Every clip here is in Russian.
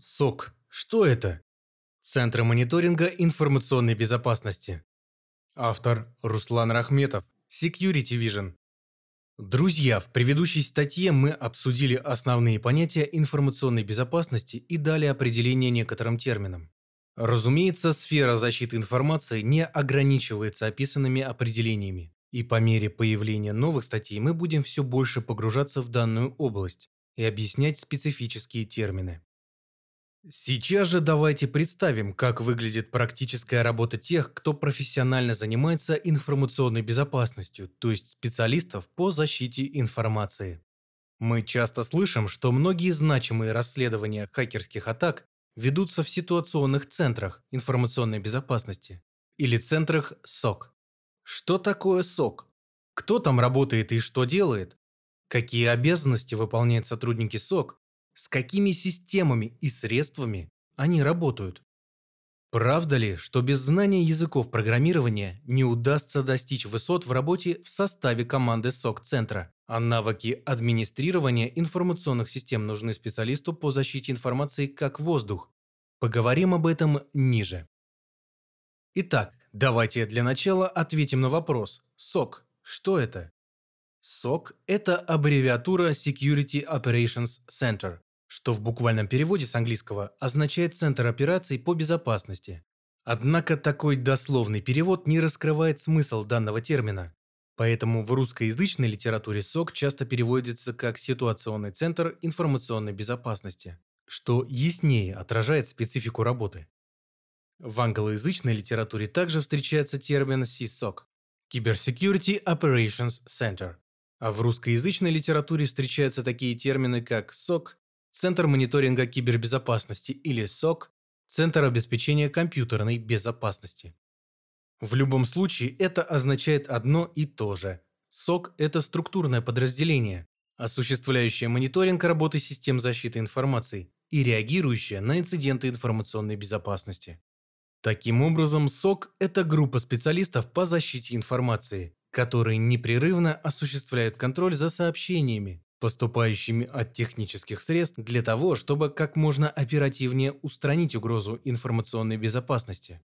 СОК. Что это? Центр мониторинга информационной безопасности. Автор Руслан Рахметов. Security Vision. Друзья, в предыдущей статье мы обсудили основные понятия информационной безопасности и дали определение некоторым терминам. Разумеется, сфера защиты информации не ограничивается описанными определениями, и по мере появления новых статей мы будем все больше погружаться в данную область и объяснять специфические термины. Сейчас же давайте представим, как выглядит практическая работа тех, кто профессионально занимается информационной безопасностью, то есть специалистов по защите информации. Мы часто слышим, что многие значимые расследования хакерских атак ведутся в ситуационных центрах информационной безопасности или центрах СОК. Что такое СОК? Кто там работает и что делает? Какие обязанности выполняют сотрудники СОК с какими системами и средствами они работают. Правда ли, что без знания языков программирования не удастся достичь высот в работе в составе команды СОК-центра, а навыки администрирования информационных систем нужны специалисту по защите информации как воздух? Поговорим об этом ниже. Итак, давайте для начала ответим на вопрос. СОК. Что это? SOC – это аббревиатура Security Operations Center, что в буквальном переводе с английского означает «центр операций по безопасности». Однако такой дословный перевод не раскрывает смысл данного термина, поэтому в русскоязычной литературе СОК часто переводится как «ситуационный центр информационной безопасности», что яснее отражает специфику работы. В англоязычной литературе также встречается термин CSOC – Cybersecurity Operations Center, а в русскоязычной литературе встречаются такие термины, как СОК Центр мониторинга кибербезопасности или СОК – Центр обеспечения компьютерной безопасности. В любом случае это означает одно и то же. СОК – это структурное подразделение, осуществляющее мониторинг работы систем защиты информации и реагирующее на инциденты информационной безопасности. Таким образом, СОК – это группа специалистов по защите информации, которые непрерывно осуществляют контроль за сообщениями, поступающими от технических средств для того, чтобы как можно оперативнее устранить угрозу информационной безопасности.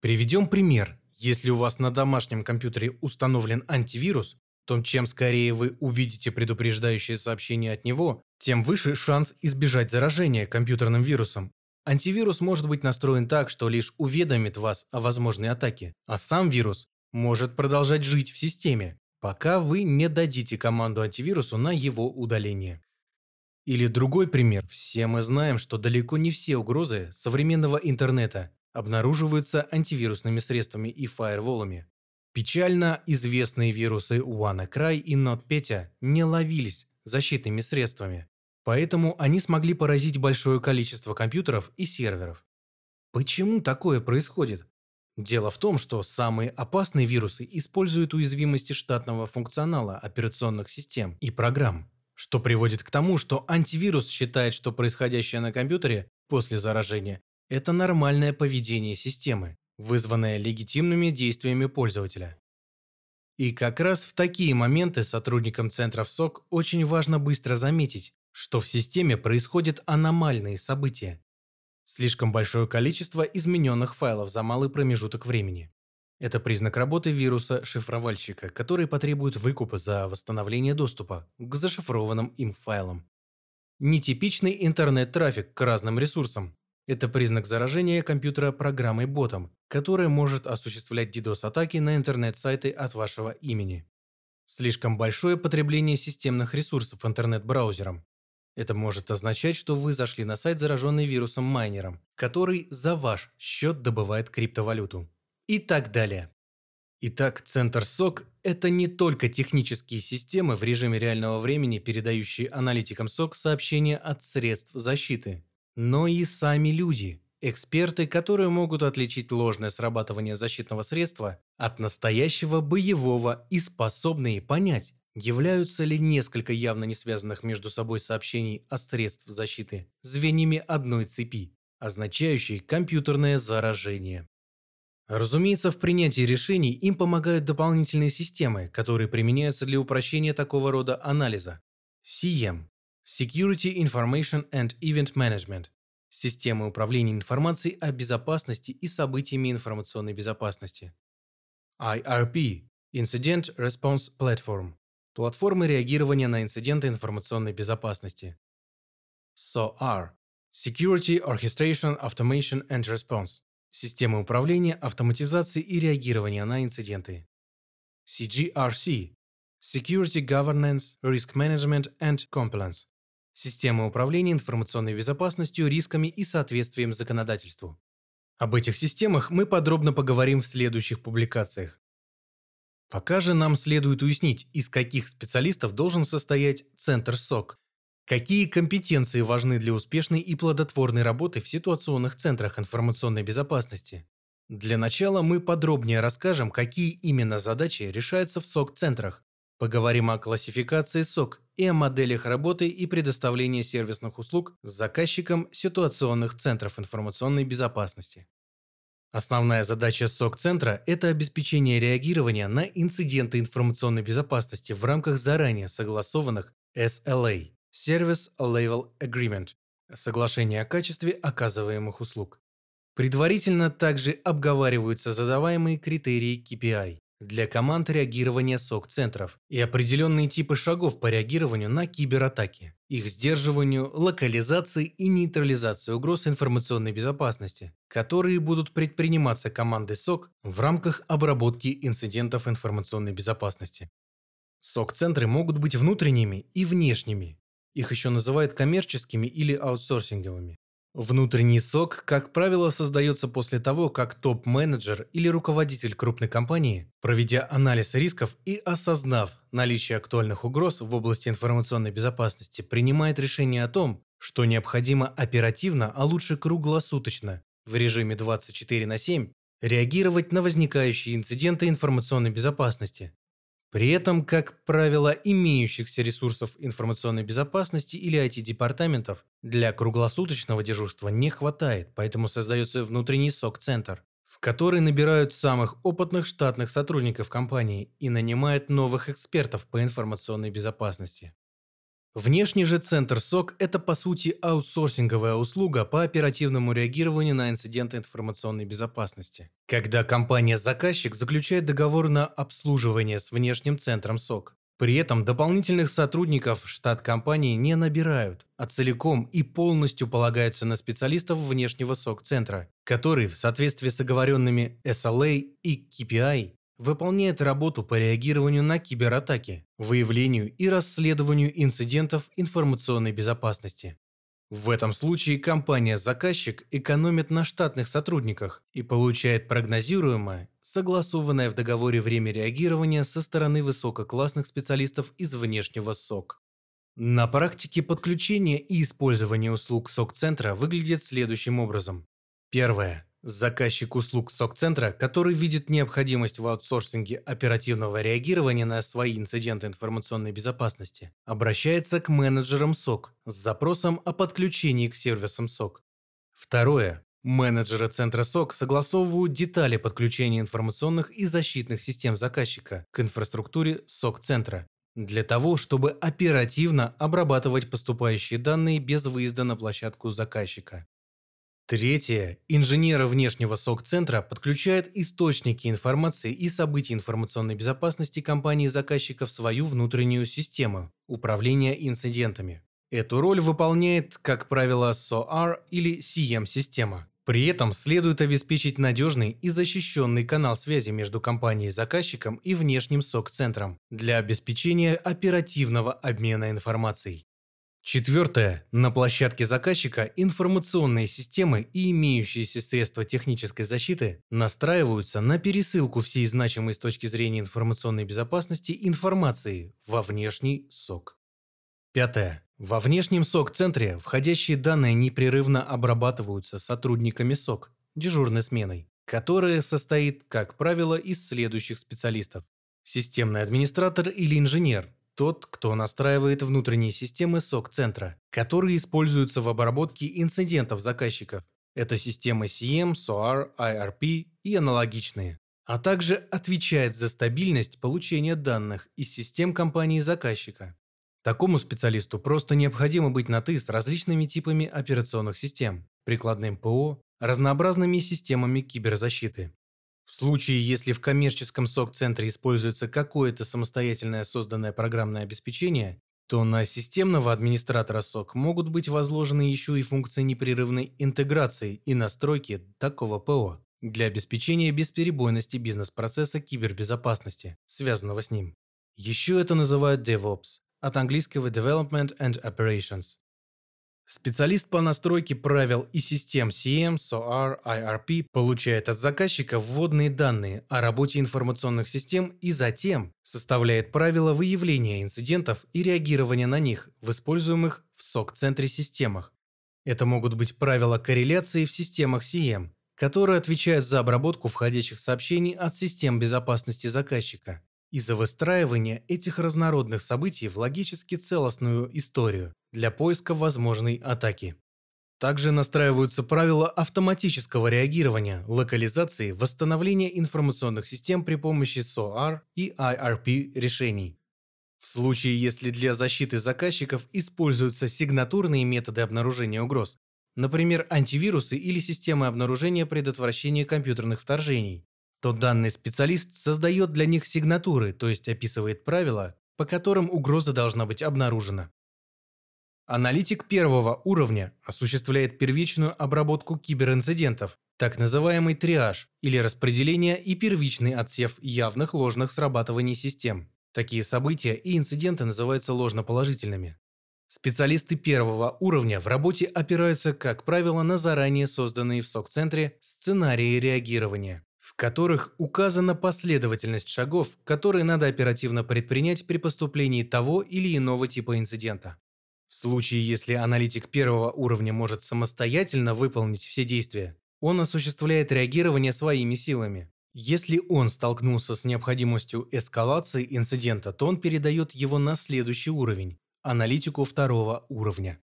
Приведем пример. Если у вас на домашнем компьютере установлен антивирус, то чем скорее вы увидите предупреждающее сообщение от него, тем выше шанс избежать заражения компьютерным вирусом. Антивирус может быть настроен так, что лишь уведомит вас о возможной атаке, а сам вирус может продолжать жить в системе, пока вы не дадите команду антивирусу на его удаление. Или другой пример. Все мы знаем, что далеко не все угрозы современного интернета обнаруживаются антивирусными средствами и фаерволами. Печально известные вирусы WannaCry и NotPetya не ловились защитными средствами, поэтому они смогли поразить большое количество компьютеров и серверов. Почему такое происходит? Дело в том, что самые опасные вирусы используют уязвимости штатного функционала операционных систем и программ, что приводит к тому, что антивирус считает, что происходящее на компьютере после заражения – это нормальное поведение системы, вызванное легитимными действиями пользователя. И как раз в такие моменты сотрудникам центров СОК очень важно быстро заметить, что в системе происходят аномальные события, Слишком большое количество измененных файлов за малый промежуток времени. Это признак работы вируса-шифровальщика, который потребует выкупа за восстановление доступа к зашифрованным им файлам. Нетипичный интернет-трафик к разным ресурсам. Это признак заражения компьютера программой-ботом, которая может осуществлять DDoS-атаки на интернет-сайты от вашего имени. Слишком большое потребление системных ресурсов интернет-браузером. Это может означать, что вы зашли на сайт, зараженный вирусом майнером, который за ваш счет добывает криптовалюту. И так далее. Итак, Центр SOC – это не только технические системы в режиме реального времени, передающие аналитикам SOC сообщения от средств защиты, но и сами люди, эксперты, которые могут отличить ложное срабатывание защитного средства от настоящего боевого и способные понять, Являются ли несколько явно не связанных между собой сообщений о средств защиты звеньями одной цепи, означающей компьютерное заражение? Разумеется, в принятии решений им помогают дополнительные системы, которые применяются для упрощения такого рода анализа. CM – Security Information and Event Management системы управления информацией о безопасности и событиями информационной безопасности. IRP – Incident Response Platform – платформы реагирования на инциденты информационной безопасности. SOAR – Security Orchestration Automation and Response – системы управления, автоматизации и реагирования на инциденты. CGRC – Security Governance, Risk Management and Compliance – системы управления информационной безопасностью, рисками и соответствием законодательству. Об этих системах мы подробно поговорим в следующих публикациях. Пока же нам следует уяснить, из каких специалистов должен состоять Центр СОК, какие компетенции важны для успешной и плодотворной работы в ситуационных центрах информационной безопасности. Для начала мы подробнее расскажем, какие именно задачи решаются в СОК-центрах, Поговорим о классификации СОК и о моделях работы и предоставления сервисных услуг заказчиком ситуационных центров информационной безопасности. Основная задача СОК-центра – это обеспечение реагирования на инциденты информационной безопасности в рамках заранее согласованных SLA – Service Level Agreement – соглашения о качестве оказываемых услуг. Предварительно также обговариваются задаваемые критерии KPI для команд реагирования СОК-центров и определенные типы шагов по реагированию на кибератаки, их сдерживанию, локализации и нейтрализации угроз информационной безопасности, которые будут предприниматься командой СОК в рамках обработки инцидентов информационной безопасности. СОК-центры могут быть внутренними и внешними. Их еще называют коммерческими или аутсорсинговыми. Внутренний сок, как правило, создается после того, как топ-менеджер или руководитель крупной компании, проведя анализ рисков и осознав наличие актуальных угроз в области информационной безопасности, принимает решение о том, что необходимо оперативно, а лучше круглосуточно, в режиме 24 на 7, реагировать на возникающие инциденты информационной безопасности, при этом, как правило, имеющихся ресурсов информационной безопасности или IT-департаментов для круглосуточного дежурства не хватает, поэтому создается внутренний СОК-центр, в который набирают самых опытных штатных сотрудников компании и нанимают новых экспертов по информационной безопасности. Внешний же центр СОК – это по сути аутсорсинговая услуга по оперативному реагированию на инциденты информационной безопасности. Когда компания-заказчик заключает договор на обслуживание с внешним центром СОК. При этом дополнительных сотрудников штат компании не набирают, а целиком и полностью полагаются на специалистов внешнего СОК-центра, который в соответствии с оговоренными SLA и KPI выполняет работу по реагированию на кибератаки, выявлению и расследованию инцидентов информационной безопасности. В этом случае компания-заказчик экономит на штатных сотрудниках и получает прогнозируемое, согласованное в договоре время реагирования со стороны высококлассных специалистов из внешнего СОК. На практике подключения и использования услуг СОК-центра выглядит следующим образом. Первое. Заказчик услуг СОК-центра, который видит необходимость в аутсорсинге оперативного реагирования на свои инциденты информационной безопасности, обращается к менеджерам СОК с запросом о подключении к сервисам СОК. Второе. Менеджеры центра СОК согласовывают детали подключения информационных и защитных систем заказчика к инфраструктуре СОК-центра для того, чтобы оперативно обрабатывать поступающие данные без выезда на площадку заказчика. Третье. Инженеры внешнего СОК-центра подключают источники информации и событий информационной безопасности компании-заказчика в свою внутреннюю систему управления инцидентами. Эту роль выполняет, как правило, SOAR или CM-система. При этом следует обеспечить надежный и защищенный канал связи между компанией-заказчиком и внешним СОК-центром для обеспечения оперативного обмена информацией. Четвертое. На площадке заказчика информационные системы и имеющиеся средства технической защиты настраиваются на пересылку всей значимой с точки зрения информационной безопасности информации во внешний СОК. Пятое. Во внешнем СОК-центре входящие данные непрерывно обрабатываются сотрудниками СОК, дежурной сменой, которая состоит, как правило, из следующих специалистов. Системный администратор или инженер, тот, кто настраивает внутренние системы SOC-центра, которые используются в обработке инцидентов заказчиков. Это системы CM, SOAR, IRP и аналогичные. А также отвечает за стабильность получения данных из систем компании заказчика. Такому специалисту просто необходимо быть на «ты» с различными типами операционных систем, прикладным ПО, разнообразными системами киберзащиты. В случае, если в коммерческом СОК-центре используется какое-то самостоятельное созданное программное обеспечение, то на системного администратора СОК могут быть возложены еще и функции непрерывной интеграции и настройки такого ПО для обеспечения бесперебойности бизнес-процесса кибербезопасности, связанного с ним. Еще это называют DevOps, от английского Development and Operations. Специалист по настройке правил и систем CM, SOAR, IRP получает от заказчика вводные данные о работе информационных систем и затем составляет правила выявления инцидентов и реагирования на них в используемых в SOC-центре системах. Это могут быть правила корреляции в системах CM, которые отвечают за обработку входящих сообщений от систем безопасности заказчика и за выстраивание этих разнородных событий в логически целостную историю для поиска возможной атаки. Также настраиваются правила автоматического реагирования, локализации, восстановления информационных систем при помощи SOAR и IRP решений. В случае, если для защиты заказчиков используются сигнатурные методы обнаружения угроз, например, антивирусы или системы обнаружения предотвращения компьютерных вторжений, то данный специалист создает для них сигнатуры, то есть описывает правила, по которым угроза должна быть обнаружена. Аналитик первого уровня осуществляет первичную обработку киберинцидентов, так называемый триаж или распределение и первичный отсев явных ложных срабатываний систем. Такие события и инциденты называются ложноположительными. Специалисты первого уровня в работе опираются, как правило, на заранее созданные в СОК-центре сценарии реагирования в которых указана последовательность шагов, которые надо оперативно предпринять при поступлении того или иного типа инцидента. В случае, если аналитик первого уровня может самостоятельно выполнить все действия, он осуществляет реагирование своими силами. Если он столкнулся с необходимостью эскалации инцидента, то он передает его на следующий уровень – аналитику второго уровня.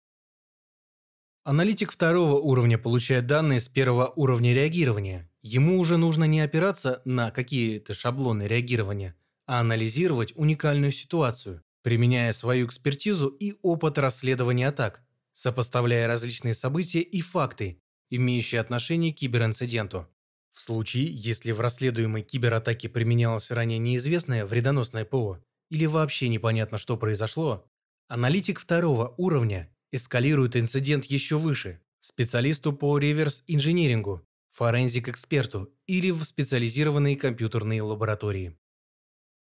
Аналитик второго уровня получает данные с первого уровня реагирования. Ему уже нужно не опираться на какие-то шаблоны реагирования, а анализировать уникальную ситуацию, применяя свою экспертизу и опыт расследования атак, сопоставляя различные события и факты, имеющие отношение к киберинциденту. В случае, если в расследуемой кибератаке применялось ранее неизвестное вредоносное ПО или вообще непонятно, что произошло, аналитик второго уровня эскалирует инцидент еще выше, специалисту по реверс-инжинирингу, форензик-эксперту или в специализированные компьютерные лаборатории.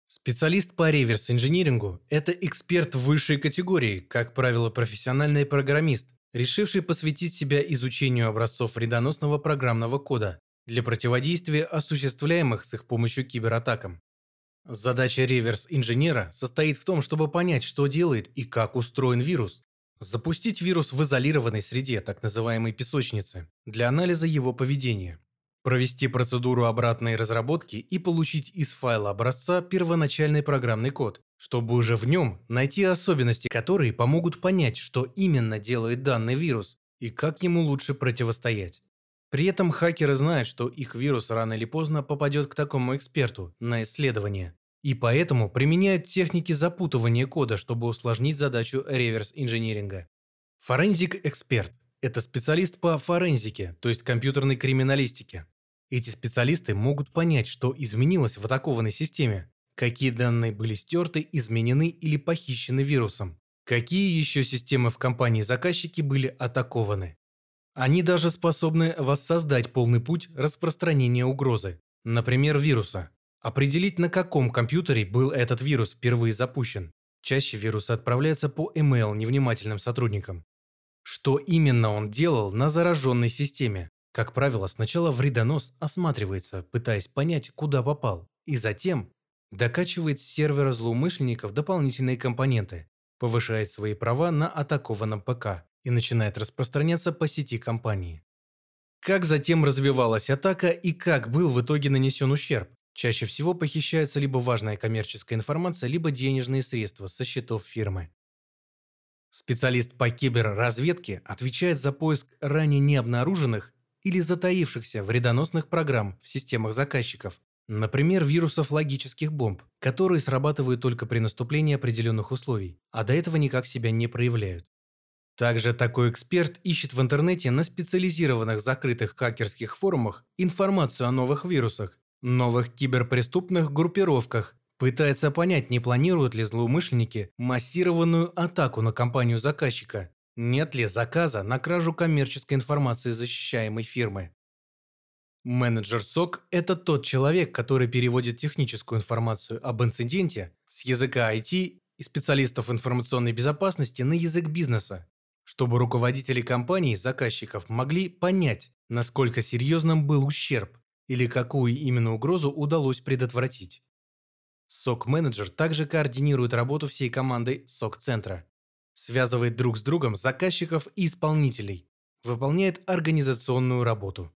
Специалист по реверс-инжинирингу – это эксперт высшей категории, как правило, профессиональный программист, решивший посвятить себя изучению образцов вредоносного программного кода для противодействия осуществляемых с их помощью кибератакам. Задача реверс-инженера состоит в том, чтобы понять, что делает и как устроен вирус, Запустить вирус в изолированной среде, так называемой песочнице, для анализа его поведения. Провести процедуру обратной разработки и получить из файла образца первоначальный программный код, чтобы уже в нем найти особенности, которые помогут понять, что именно делает данный вирус и как ему лучше противостоять. При этом хакеры знают, что их вирус рано или поздно попадет к такому эксперту на исследование, и поэтому применяют техники запутывания кода, чтобы усложнить задачу реверс-инжиниринга. Форензик-эксперт – это специалист по форензике, то есть компьютерной криминалистике. Эти специалисты могут понять, что изменилось в атакованной системе, какие данные были стерты, изменены или похищены вирусом, какие еще системы в компании заказчики были атакованы. Они даже способны воссоздать полный путь распространения угрозы, например, вируса, Определить, на каком компьютере был этот вирус впервые запущен. Чаще вирусы отправляются по email невнимательным сотрудникам. Что именно он делал на зараженной системе? Как правило, сначала вредонос осматривается, пытаясь понять, куда попал, и затем докачивает с сервера злоумышленников дополнительные компоненты, повышает свои права на атакованном ПК и начинает распространяться по сети компании. Как затем развивалась атака и как был в итоге нанесен ущерб? Чаще всего похищается либо важная коммерческая информация, либо денежные средства со счетов фирмы. Специалист по киберразведке отвечает за поиск ранее необнаруженных или затаившихся вредоносных программ в системах заказчиков, например, вирусов логических бомб, которые срабатывают только при наступлении определенных условий, а до этого никак себя не проявляют. Также такой эксперт ищет в интернете на специализированных закрытых хакерских форумах информацию о новых вирусах, новых киберпреступных группировках, пытается понять, не планируют ли злоумышленники массированную атаку на компанию заказчика, нет ли заказа на кражу коммерческой информации защищаемой фирмы. Менеджер СОК – это тот человек, который переводит техническую информацию об инциденте с языка IT и специалистов информационной безопасности на язык бизнеса, чтобы руководители компаний, заказчиков могли понять, насколько серьезным был ущерб или какую именно угрозу удалось предотвратить. СОК-менеджер также координирует работу всей команды СОК-центра, связывает друг с другом заказчиков и исполнителей, выполняет организационную работу.